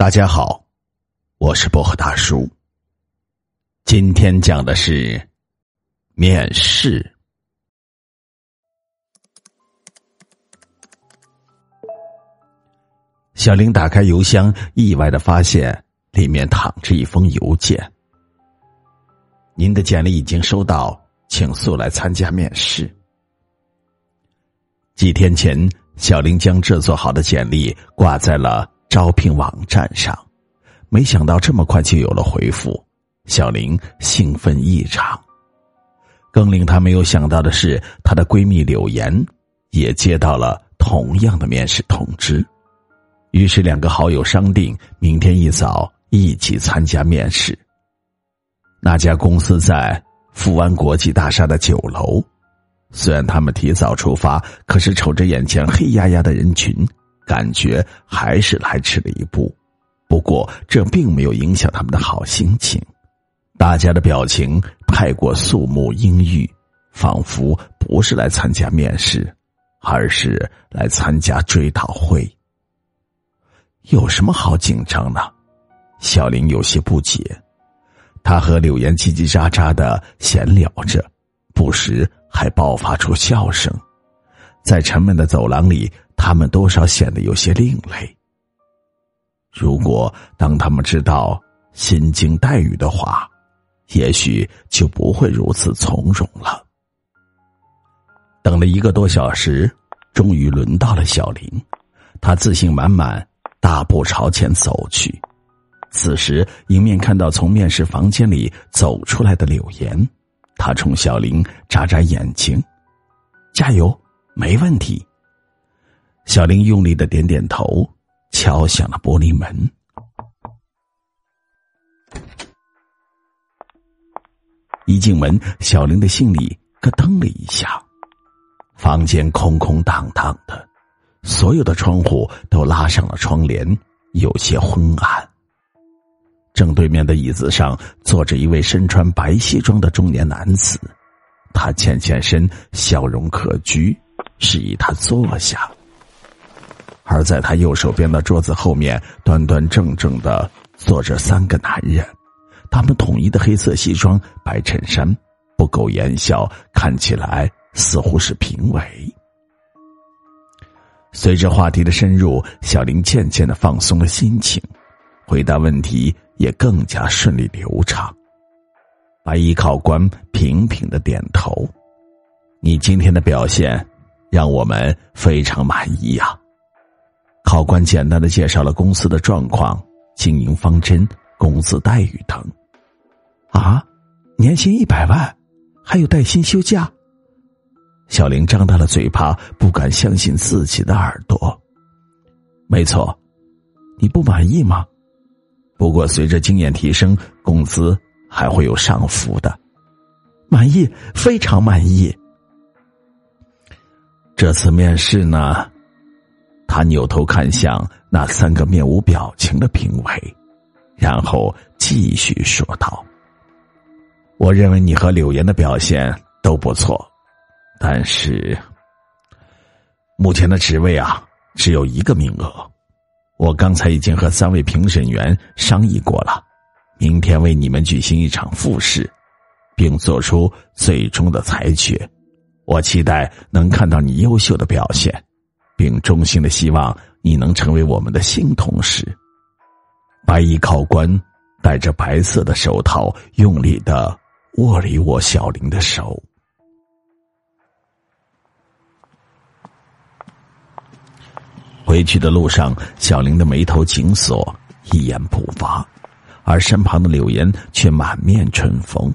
大家好，我是薄荷大叔。今天讲的是面试。小林打开邮箱，意外的发现里面躺着一封邮件。您的简历已经收到，请速来参加面试。几天前，小林将制作好的简历挂在了。招聘网站上，没想到这么快就有了回复，小玲兴奋异常。更令她没有想到的是，她的闺蜜柳岩也接到了同样的面试通知，于是两个好友商定明天一早一起参加面试。那家公司在富安国际大厦的九楼，虽然他们提早出发，可是瞅着眼前黑压压的人群。感觉还是来迟了一步，不过这并没有影响他们的好心情。大家的表情太过肃穆阴郁，仿佛不是来参加面试，而是来参加追悼会。有什么好紧张的？小林有些不解。他和柳岩叽叽喳喳的闲聊着，不时还爆发出笑声。在沉闷的走廊里。他们多少显得有些另类。如果当他们知道心惊待遇的话，也许就不会如此从容了。等了一个多小时，终于轮到了小林，他自信满满，大步朝前走去。此时，迎面看到从面试房间里走出来的柳岩，他冲小林眨眨眼睛：“加油，没问题。”小林用力的点点头，敲响了玻璃门。一进门，小林的心里咯噔了一下。房间空空荡荡的，所有的窗户都拉上了窗帘，有些昏暗。正对面的椅子上坐着一位身穿白西装的中年男子，他欠欠身，笑容可掬，示意他坐下。而在他右手边的桌子后面，端端正正的坐着三个男人，他们统一的黑色西装、白衬衫，不苟言笑，看起来似乎是评委。随着话题的深入，小林渐渐的放松了心情，回答问题也更加顺利流畅。白衣考官频频的点头：“你今天的表现，让我们非常满意呀。”考官简单的介绍了公司的状况、经营方针、工资待遇等。啊，年薪一百万，还有带薪休假。小玲张大了嘴巴，不敢相信自己的耳朵。没错，你不满意吗？不过随着经验提升，工资还会有上浮的。满意，非常满意。这次面试呢？他扭头看向那三个面无表情的评委，然后继续说道：“我认为你和柳岩的表现都不错，但是目前的职位啊只有一个名额。我刚才已经和三位评审员商议过了，明天为你们举行一场复试，并做出最终的裁决。我期待能看到你优秀的表现。”并衷心的希望你能成为我们的新同事。白衣考官戴着白色的手套，用力的握了一握小林的手。回去的路上，小林的眉头紧锁，一言不发，而身旁的柳岩却满面春风。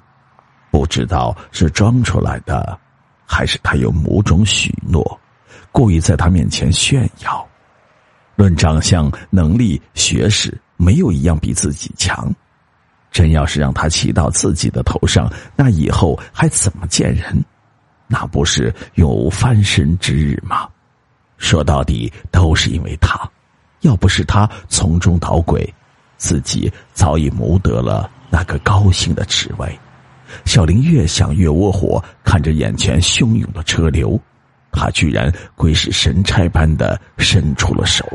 不知道是装出来的，还是他有某种许诺。故意在他面前炫耀，论长相、能力、学识，没有一样比自己强。真要是让他骑到自己的头上，那以后还怎么见人？那不是有翻身之日吗？说到底，都是因为他。要不是他从中捣鬼，自己早已谋得了那个高兴的职位。小林越想越窝火，看着眼前汹涌的车流。他居然鬼使神差般的伸出了手，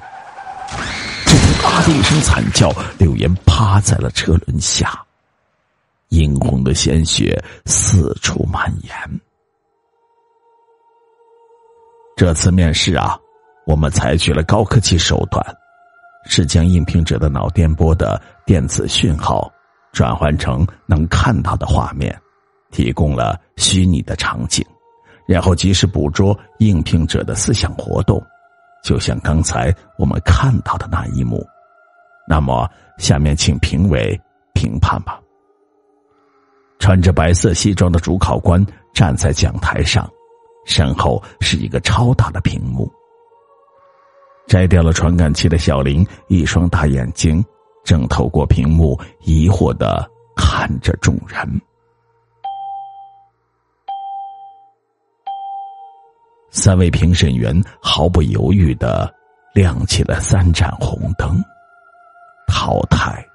啊！的一声惨叫，柳岩趴在了车轮下，殷红的鲜血四处蔓延。这次面试啊，我们采取了高科技手段，是将应聘者的脑电波的电子讯号转换成能看到的画面，提供了虚拟的场景，然后及时捕捉应聘者的思想活动。就像刚才我们看到的那一幕，那么下面请评委评判吧。穿着白色西装的主考官站在讲台上，身后是一个超大的屏幕。摘掉了传感器的小林，一双大眼睛正透过屏幕疑惑的看着众人。三位评审员毫不犹豫的亮起了三盏红灯，淘汰。